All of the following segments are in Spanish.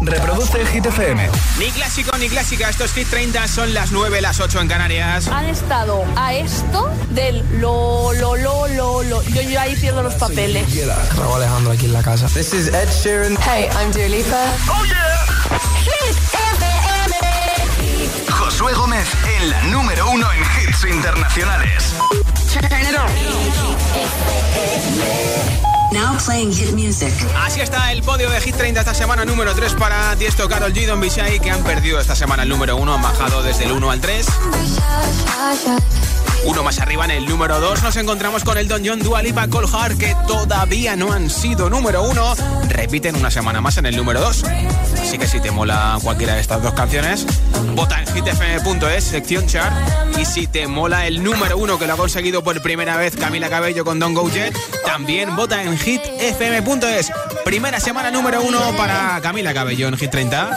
Reproduce Hit FM. Ni clásico ni clásica. Estos Hit 30 son las 9, las 8 en Canarias. Han estado a esto del lo, lo, lo, lo, lo. Yo, yo ahí pierdo los papeles. Raúl Alejandro aquí en la casa. This is Ed Sheeran. Hey, I'm Dua Lipa. ¡Oh, yeah! Hit FM. Josué Gómez en la número uno en hits internacionales. Now playing hit music. Así está el podio de Hit 30 esta semana, número 3 para Tiesto, Karol G, Don Bishai, que han perdido esta semana el número 1, han bajado desde el 1 al 3. Uno más arriba en el número 2 nos encontramos con el Don John Dua Lipa Colhar que todavía no han sido número 1. Repiten una semana más en el número 2. Así que si te mola cualquiera de estas dos canciones, vota en hitfm.es, sección chart. Y si te mola el número 1 que lo ha conseguido por primera vez Camila Cabello con Don Go Jet, también vota en hitfm.es. Primera semana número 1 para Camila Cabello en Hit 30.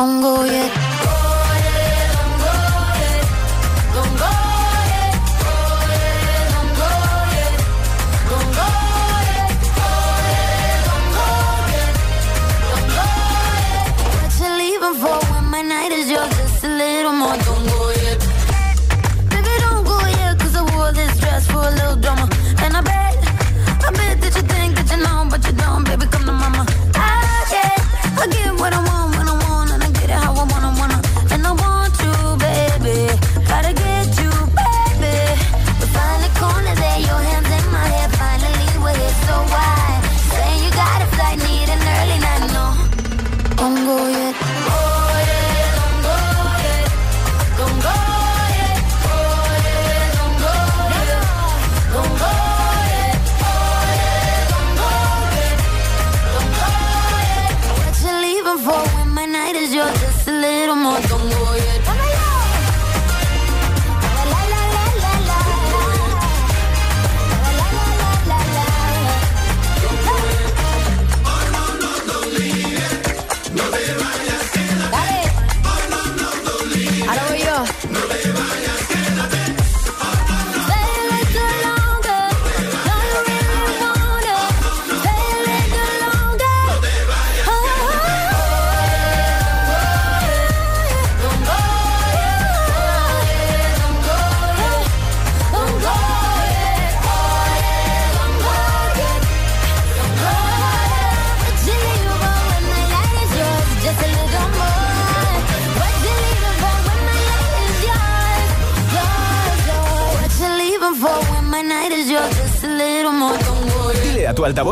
Don't go yet. What you leaving for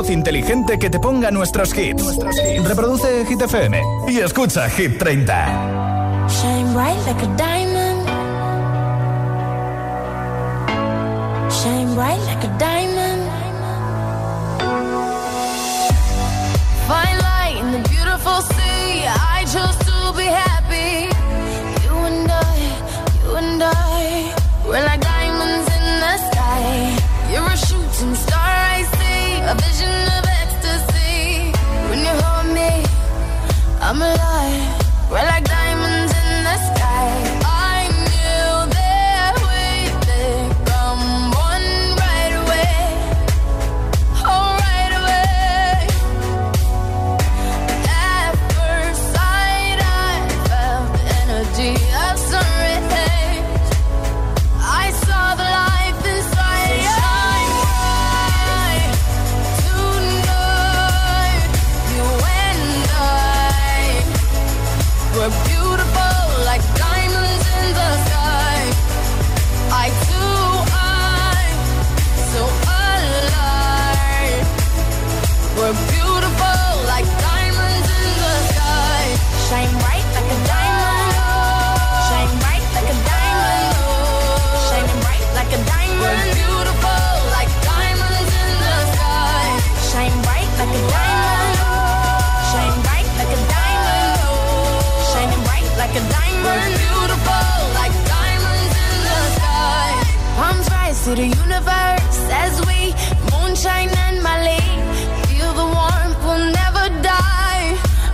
inteligente que te ponga nuestros hits. Reproduce Hit FM y escucha Hit 30. Shine bright like a diamond. Shine bright like a diamond. Fine light in the beautiful sea. I chose to be happy. You and I, you and I, we're like diamonds in the sky. You're a shooting star,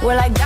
We're like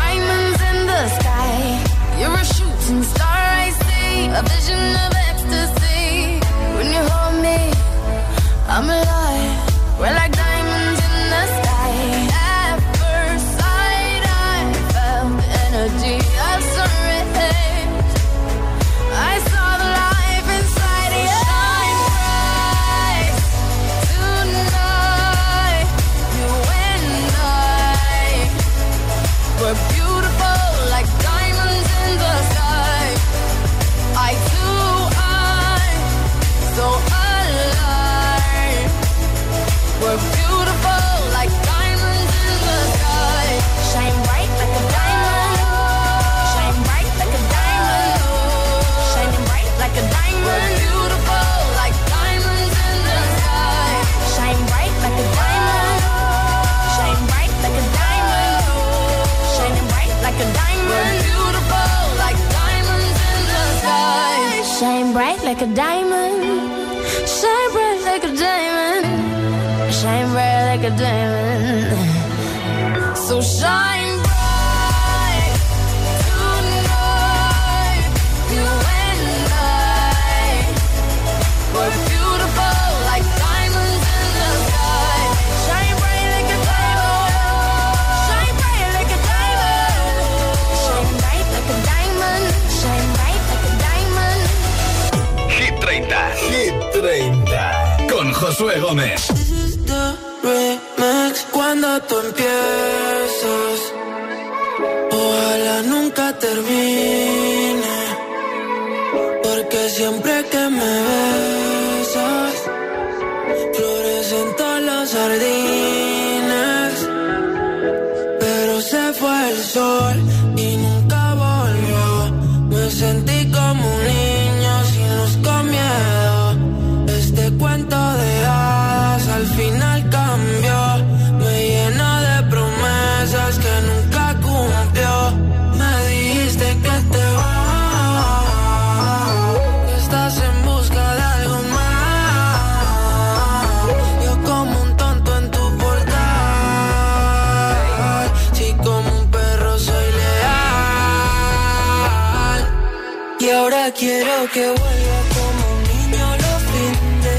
Quiero que vuelva como un niño lo finde,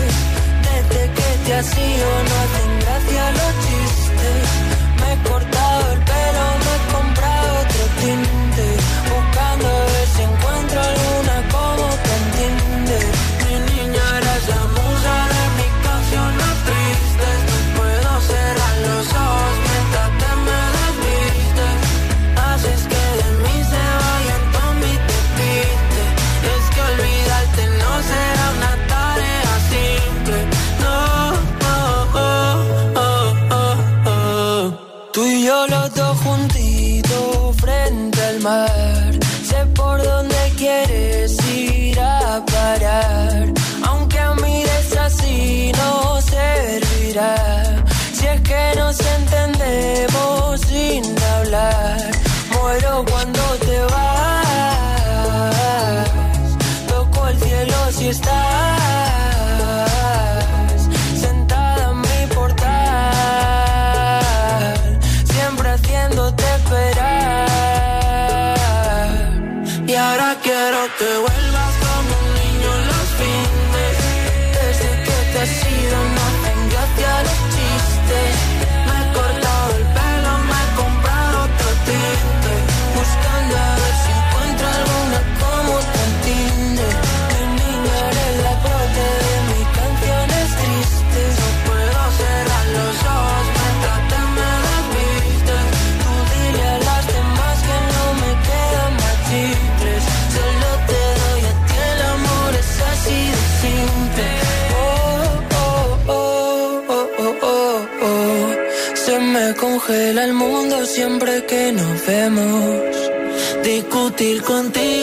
desde que te has ido vemos. Discutir contigo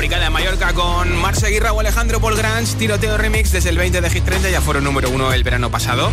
fabricada en Mallorca con Marce Aguirre o Alejandro Paul Grange, tiroteo remix desde el 20 de Hit 30, ya fueron número uno el verano pasado.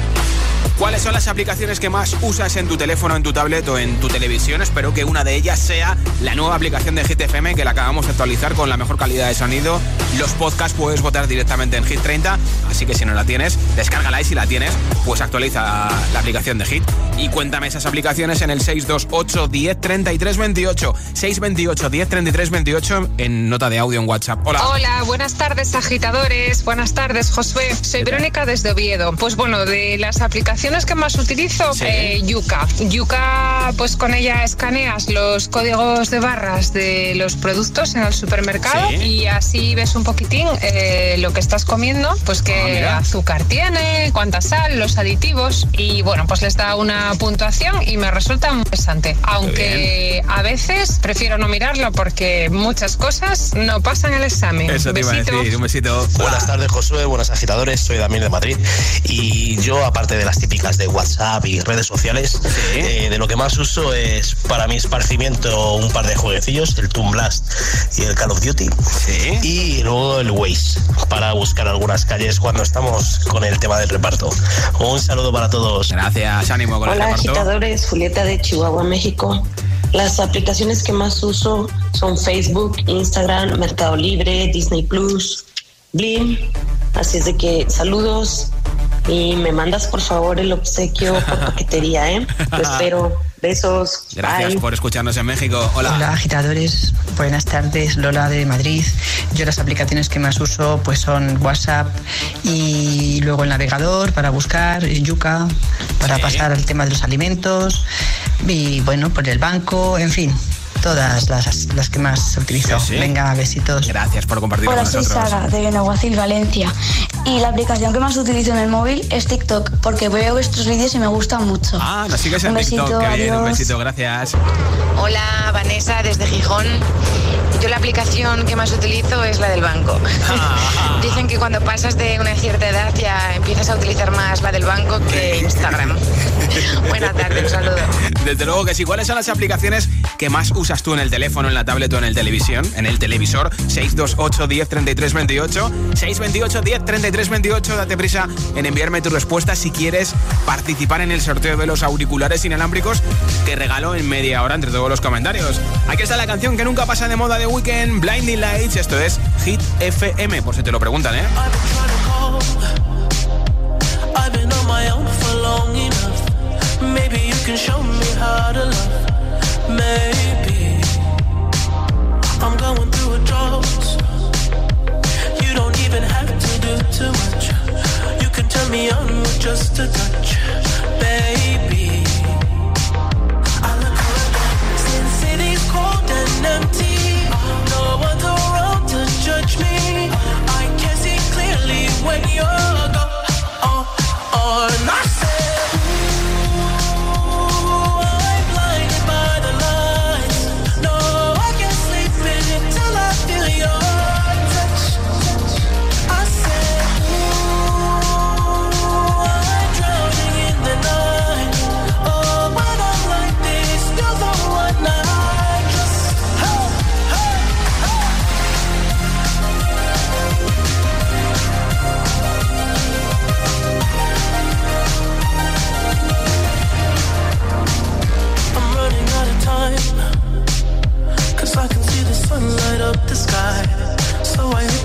¿Cuáles son las aplicaciones que más usas en tu teléfono, en tu tablet o en tu televisión? Espero que una de ellas sea la nueva aplicación de Hit FM que la acabamos de actualizar con la mejor calidad de sonido. Los podcasts puedes votar directamente en Hit 30, así que si no la tienes, descárgala y si la tienes, pues actualiza la aplicación de Hit. Y cuéntame esas aplicaciones en el 628 10 33 28. 628 10 33 28 en nota de audio en WhatsApp. Hola. Hola, buenas tardes, agitadores. Buenas tardes, Josué. Soy Verónica desde Oviedo. Pues bueno, de las aplicaciones que más utilizo, eh, Yuka. Yuka, pues con ella escaneas los códigos de barras de los productos en el supermercado y así ves un poquitín eh, lo que estás comiendo, pues qué ah, azúcar tiene, cuánta sal, los aditivos y bueno, pues les da una puntuación y me resulta muy interesante. Aunque a veces prefiero no mirarlo porque muchas cosas no pasan el examen. Eso te iba a decir, un besito. Buenas tardes, Josué, buenas agitadores, soy Damián de Madrid y yo, aparte de las típicas de WhatsApp y redes sociales. Eh, de lo que más uso es para mi esparcimiento un par de jueguecillos, el Toon Blast y el Call of Duty. Y luego el Waze para buscar algunas calles cuando estamos con el tema del reparto. Un saludo para todos. Gracias, ánimo con Hola, agitadores, Julieta de Chihuahua, México. Las aplicaciones que más uso son Facebook, Instagram, Mercado Libre, Disney Plus, Blim. Así es de que saludos y me mandas por favor el obsequio por paquetería, ¿eh? Lo espero. Besos. Gracias por escucharnos en México. Hola. Hola, agitadores. Buenas tardes. Lola de Madrid. Yo las aplicaciones que más uso pues son WhatsApp y luego el navegador para buscar, Yuka para pasar al tema de los alimentos y bueno, por el banco, en fin, todas las, las que más utilizo. Venga, besitos. Gracias por compartir Hola, con soy Sara, de Benaguacil, Valencia. Y la aplicación que más utilizo en el móvil es TikTok, porque veo vuestros vídeos y me gustan mucho. Ah, nos sigues en un TikTok. Besito, Qué bien, un besito, gracias. Hola, Vanessa, desde Gijón. Yo la aplicación que más utilizo es la del banco. Dicen que cuando pasas de una cierta edad ya empiezas a utilizar más la del banco que Instagram. Buenas tardes, un saludo. Desde luego que sí. ¿Cuáles son las aplicaciones que más usas tú en el teléfono, en la tablet o en el televisión? En el televisor, 628 10 33 28. 628 10 33 28. Date prisa en enviarme tu respuesta si quieres participar en el sorteo de los auriculares inalámbricos que regalo en media hora entre todos los comentarios. Aquí está la canción que nunca pasa de moda de Weekend, Blinding Lights. Esto es Hit FM, por si te lo preguntan, ¿eh? I've been on my own for long enough. Maybe you can show me how to love. Maybe going through a drought. You don't even have to do too much. You can turn me on with just a touch, baby. Since cold and empty. No one's around to judge me. I can see clearly when you're gone. Oh, oh and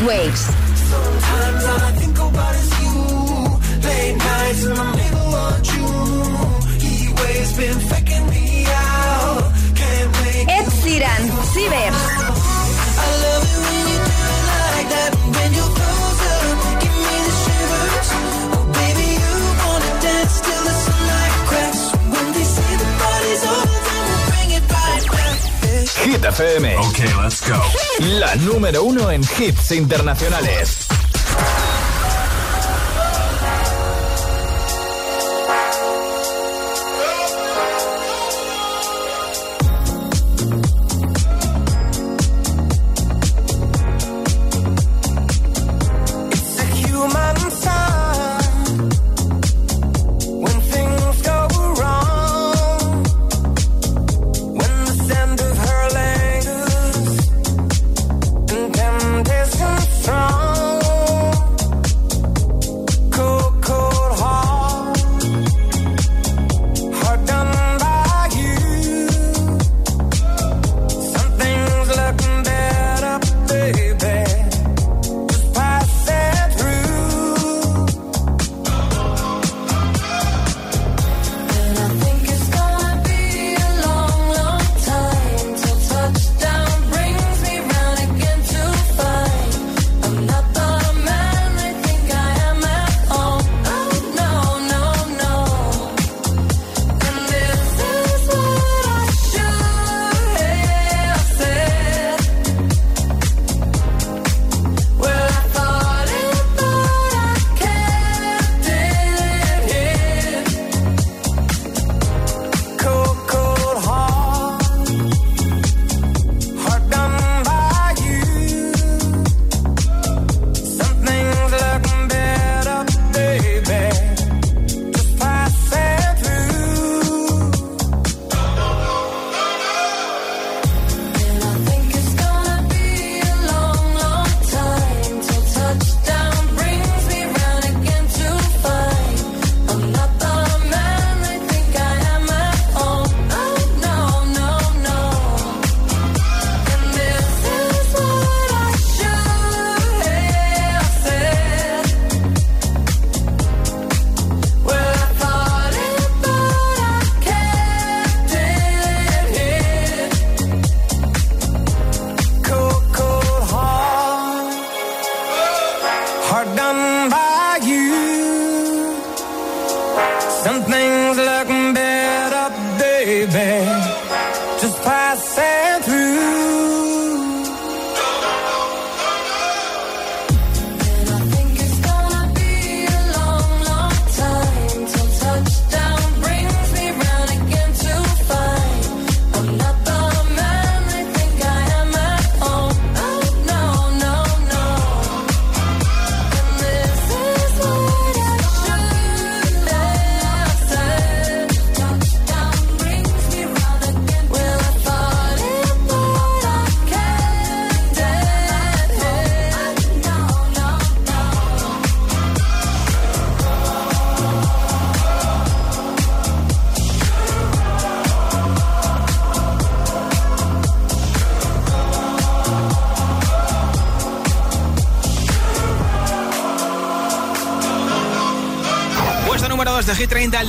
Waves. en hits internacionales.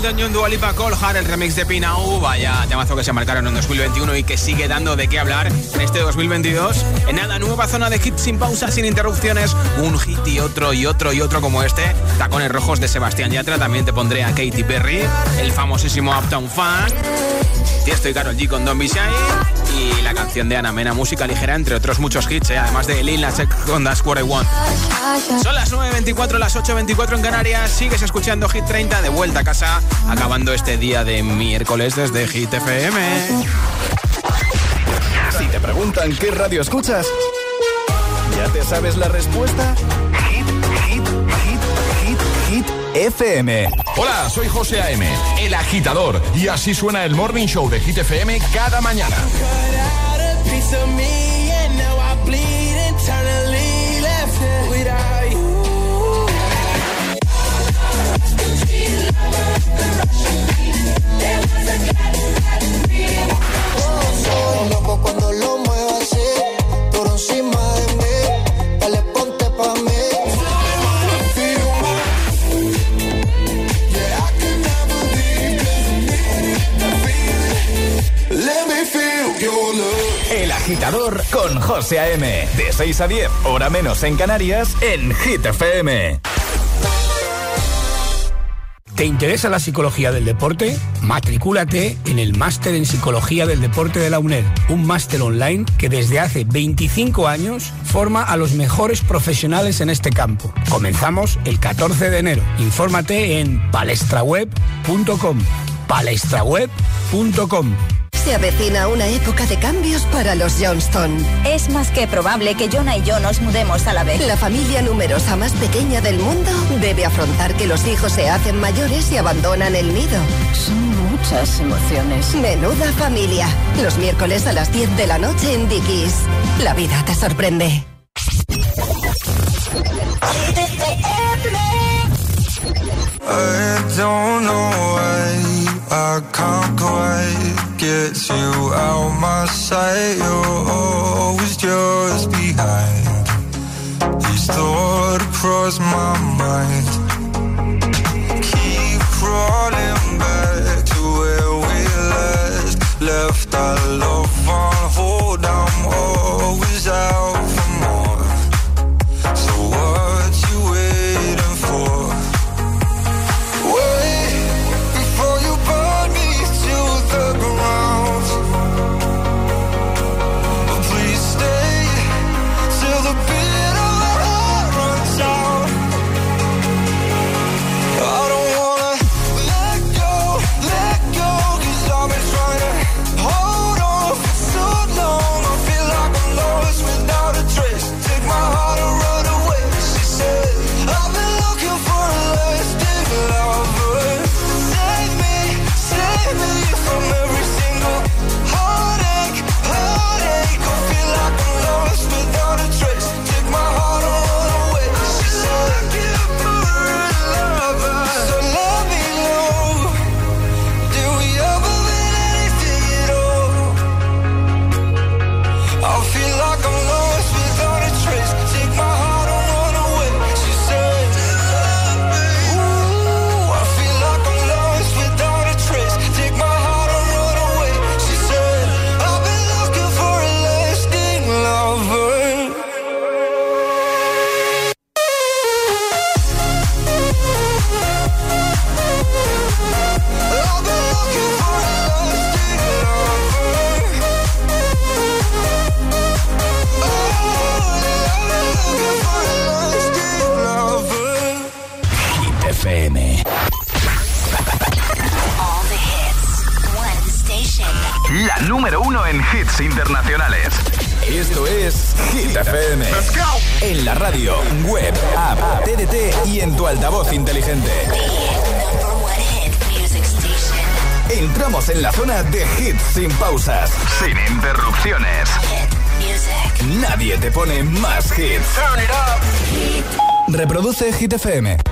Hit 30, el Don Dualipa Colhar, el remix de Pinau. Vaya temazo que se marcaron en 2021 y que sigue dando de qué hablar en este 2022. En nada, nueva zona de hits sin pausa, sin interrupciones. Un hit y otro y otro y otro como este. Tacones rojos de Sebastián Yatra. También te pondré a Katy Perry, el famosísimo Uptown Funk. Y estoy Carol G con Don Bishai y la canción de Ana Mena, música ligera, entre otros muchos hits, ¿eh? además de Lil Nas X con That's What I Want. Son las 9.24, las 8.24 en Canarias, sigues escuchando Hit 30 de vuelta a casa, acabando este día de miércoles desde Hit FM. Si te preguntan qué radio escuchas, ¿ya te sabes la respuesta? Hit, hit, hit, hit, hit. FM. Hola, soy José A.M., el agitador, y así suena el Morning Show de Hit FM cada mañana. A.M. De 6 a 10, hora menos en Canarias, en Hit. ¿Te interesa la psicología del deporte? Matricúlate en el Máster en Psicología del Deporte de la UNED, un máster online que desde hace 25 años forma a los mejores profesionales en este campo. Comenzamos el 14 de enero. Infórmate en palestraweb.com. palestraweb.com. Se avecina una época de cambios para los Johnston. Es más que probable que Jonah y yo nos mudemos a la vez. La familia numerosa más pequeña del mundo debe afrontar que los hijos se hacen mayores y abandonan el nido. Son muchas emociones. Menuda familia. Los miércoles a las 10 de la noche en Dickies. La vida te sorprende. I don't know why I can't quite get you out my sight. You're always just behind. These thoughts cross my mind. Keep crawling back to where we last left our love on hold. I'm always out 12 Hit FM.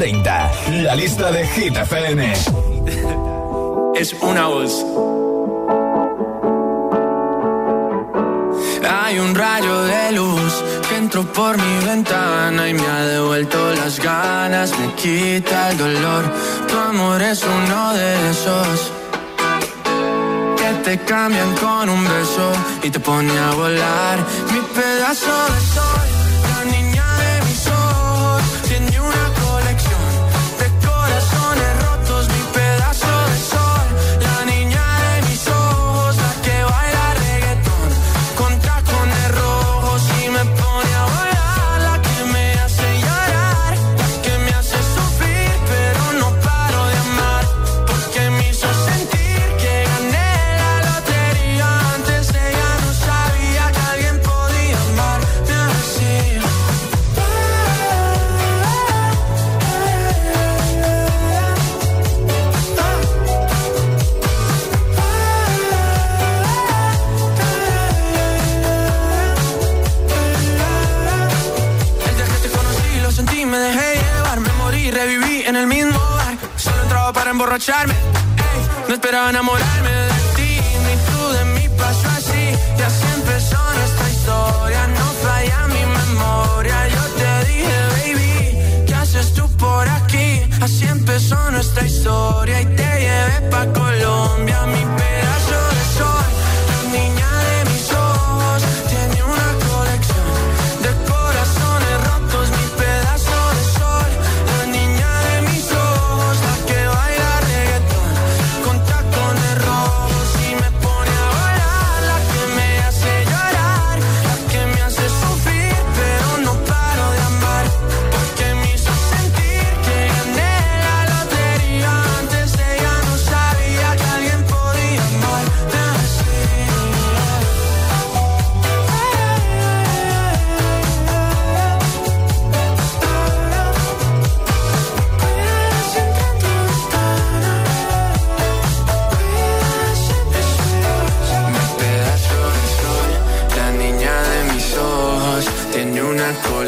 30, la lista de Hit FM.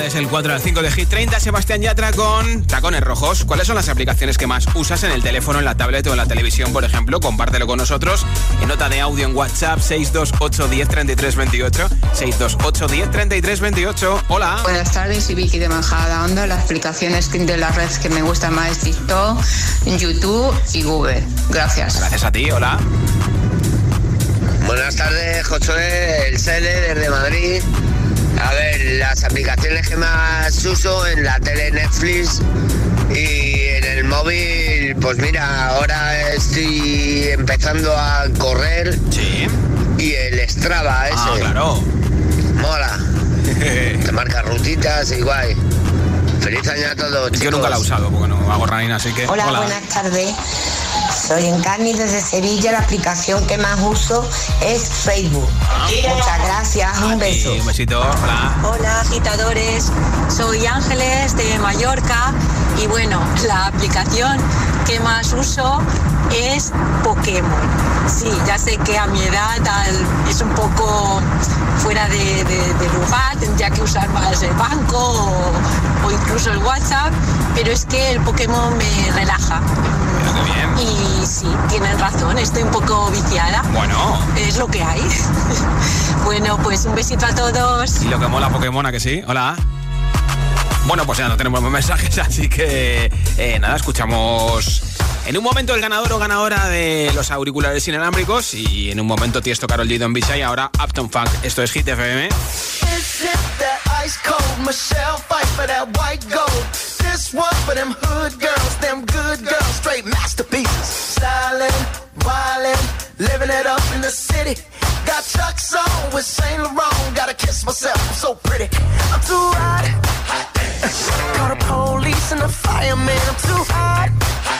Desde el 4 al 5 de Hit 30, Sebastián Yatra con tacones rojos. ¿Cuáles son las aplicaciones que más usas en el teléfono, en la tablet o en la televisión, por ejemplo? Compártelo con nosotros en nota de audio en WhatsApp 628 10 33 28. 628 10 33 28. Hola. Buenas tardes, soy Vicky de Manjada Onda. Las aplicaciones de las redes que me gustan más es TikTok, YouTube y Google. Gracias. Gracias a ti, hola. Buenas tardes, Josué, el Cele desde Madrid. A ver, las aplicaciones que más uso en la tele Netflix y en el móvil, pues mira, ahora estoy empezando a correr. Sí. Y el Strava ese. Ah, claro. Mola. Te marca rutitas y guay. Feliz año a todos. Yo nunca la he usado porque no hago running, así que. Hola, buenas tardes. Soy Encarni desde Sevilla. La aplicación que más uso es Facebook. Muchas gracias. Un beso. Un besito, hola. Hola agitadores, soy Ángeles de Mallorca y bueno, la aplicación que más uso es Pokémon. Sí, ya sé que a mi edad es un poco fuera de, de- de lugar, tendría que usar más el banco o, o incluso el WhatsApp, pero es que el Pokémon me relaja. Y sí, tienen razón, estoy un poco viciada. Bueno. Es lo que hay. bueno, pues un besito a todos. Y lo que mola Pokémon, ¿a que sí? Hola. Bueno, pues ya no tenemos más mensajes, así que eh, nada, escuchamos en un momento el ganador o ganadora de los auriculares inalámbricos y en un momento Tiesto Carol G. Don Visa y ahora Upton Funk. Esto es Hit FM. Living it up in the city. Got Chuck's on with Saint Laurent. Gotta kiss myself, I'm so pretty. I'm too hot. Call the police and the fireman. I'm too hot.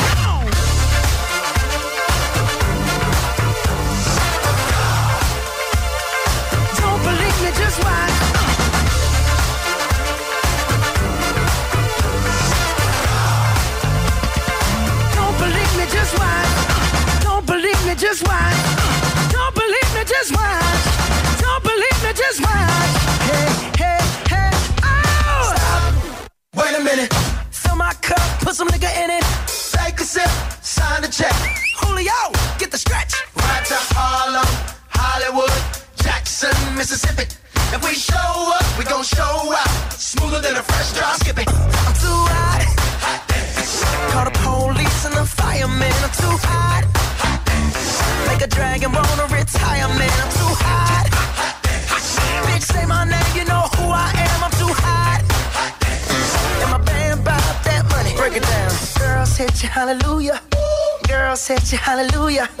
Me, just watch. Don't believe me, just watch. You, hallelujah.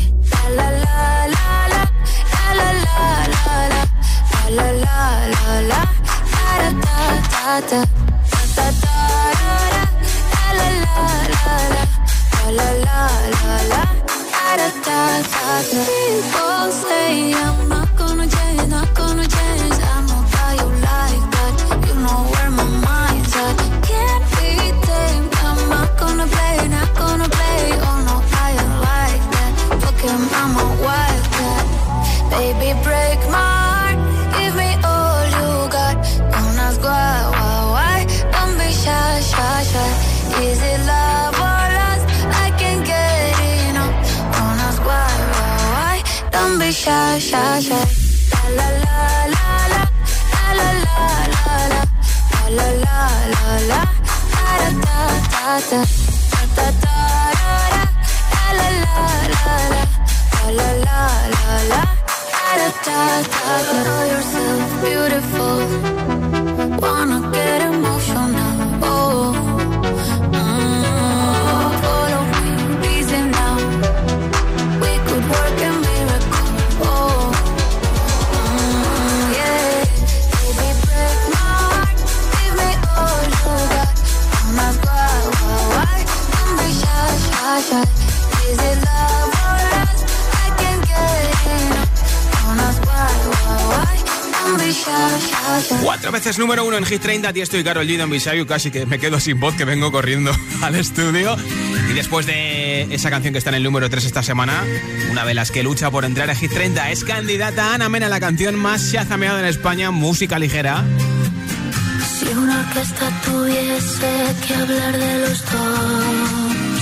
La la la la. La da da da da da da la la la la. La la la la. Da da da da People say I'm not gonna change, not gonna change. shy, shy, shy. La la la la la la la la la la la la la da da da da da da da la la la la la la la la la da da da da. Call yourself beautiful. Cuatro veces número uno en Hit 30, Tiesto y Carol G. Don Bisayu, casi que me quedo sin voz que vengo corriendo al estudio. Y después de esa canción que está en el número 3 esta semana, una de las que lucha por entrar a Hit 30 es candidata a Ana Mena, la canción más shazameada en España, música ligera. Si una orquesta tuviese que hablar de los dos,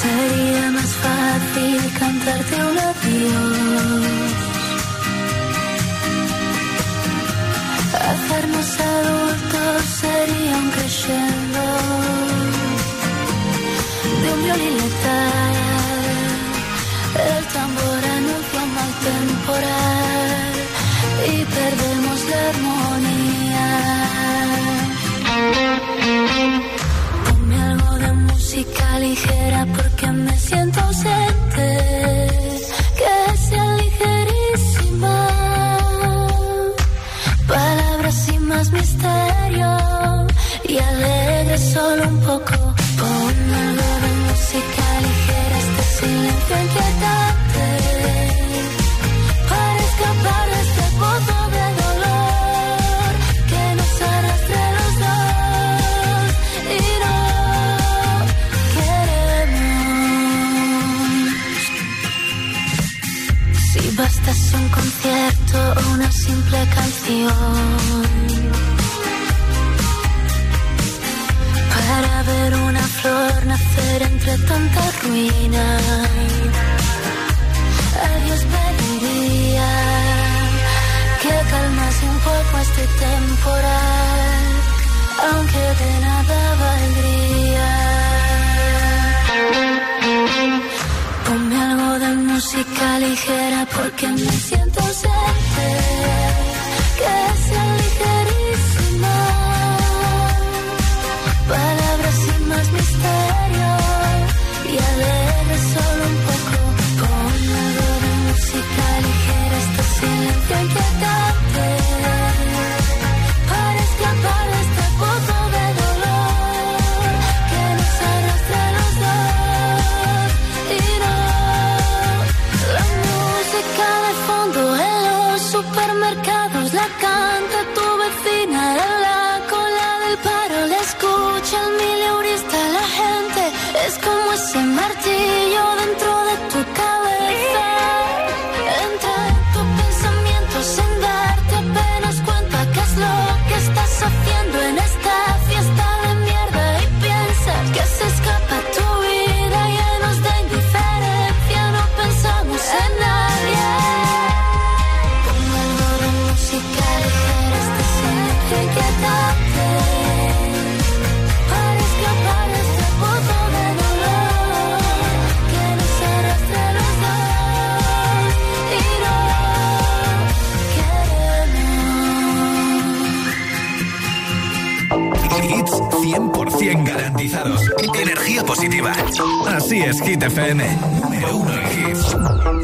sería más fácil cantarte un adiós. hacernos adultos sería un de un violín letal. El tambor anuncia un mal temporal y perdemos la armonía. Ponme algo de música ligera porque me siento ser es Hit FM. Número.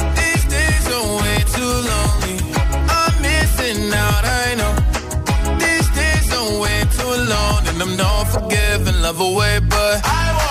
Days way too lonely. I'm missing out, I know. These days are way too long, and I'm not forgiving, love away, but I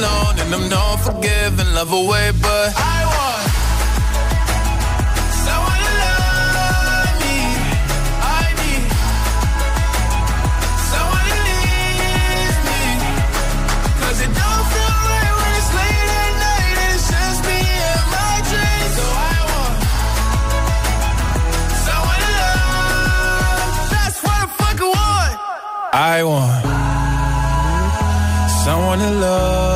Long and I'm not forgiving, love away, but I want someone to love me. I need someone. 'Cause it don't feel right when it's late at night and it's just me and my dreams. So I want someone to love. That's what I fucking want. I want someone to love.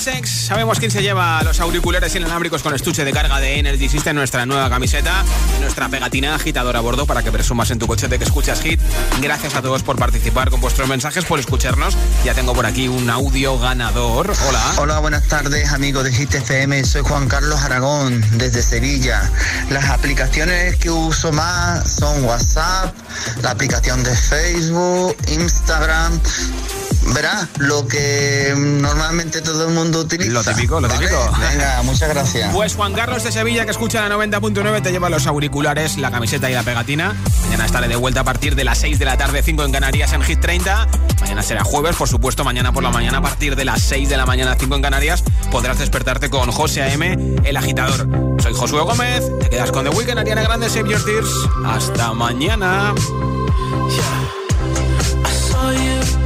sabemos quién se lleva los auriculares inalámbricos con estuche de carga de Energy System, nuestra nueva camiseta, nuestra pegatina agitadora a bordo para que presumas en tu coche de que escuchas hit. Gracias a todos por participar con vuestros mensajes, por escucharnos. Ya tengo por aquí un audio ganador. Hola. Hola, buenas tardes amigos de Hit FM, soy Juan Carlos Aragón desde Sevilla. Las aplicaciones que uso más son WhatsApp, la aplicación de Facebook, Instagram. Verás, lo que normalmente todo el mundo utiliza. Lo típico, lo ¿vale? típico. Venga, muchas gracias. Pues Juan Carlos de Sevilla, que escucha la 90.9, te lleva los auriculares, la camiseta y la pegatina. Mañana estaré de vuelta a partir de las 6 de la tarde, 5 en Canarias en Hit 30. Mañana será jueves, por supuesto, mañana por la mañana a partir de las 6 de la mañana, 5 en Canarias, podrás despertarte con José A.M., el agitador. Soy Josué Gómez, te quedas con The Weekend, Ariana Grande, Save Your Tears. Hasta mañana.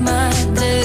my day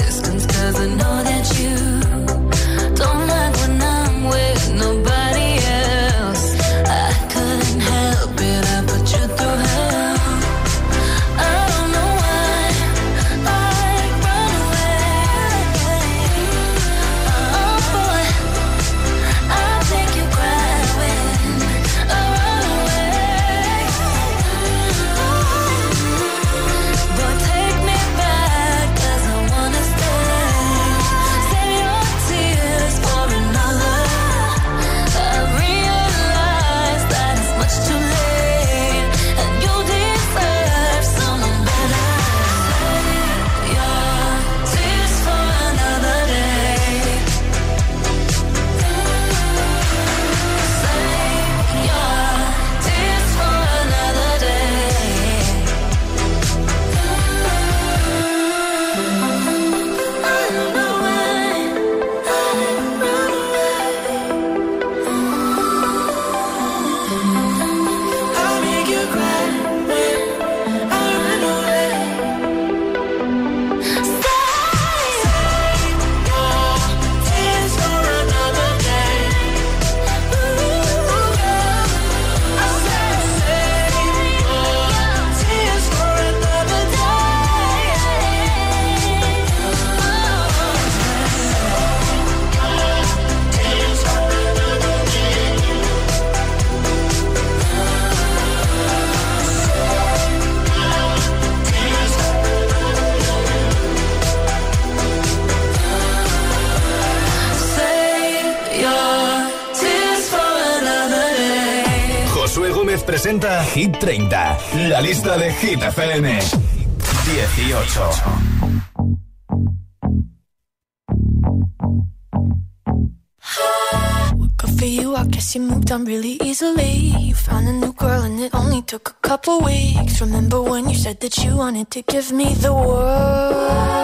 presenta Hit 30, la lista de Hit FM. 18. Good for you, I guess you moved on really easily. You found a new girl and it only took a couple weeks. Remember when you said that you wanted to give me the world?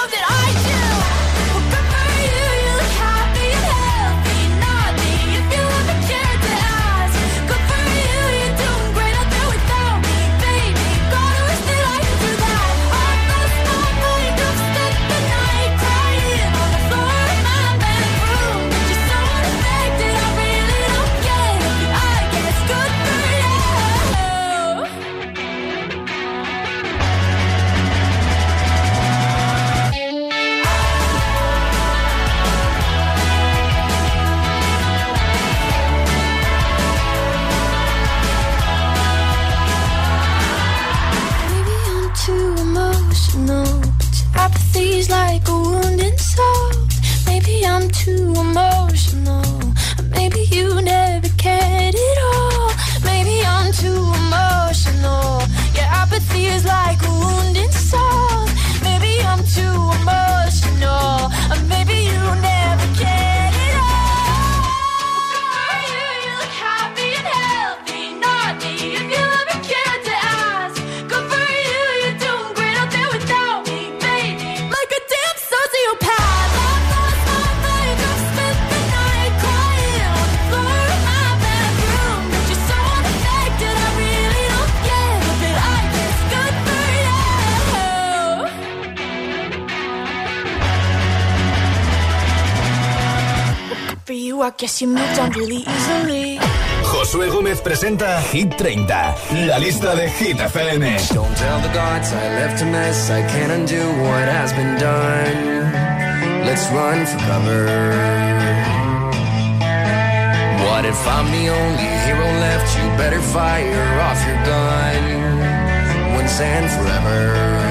guess you moved on really easily. Josué Gómez presenta Hit 30, la lista de Hit FM. Don't tell the gods I left a mess. I can't undo what has been done. Let's run for cover. What if I'm the only hero left? You better fire off your gun once and forever.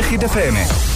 Hit FM.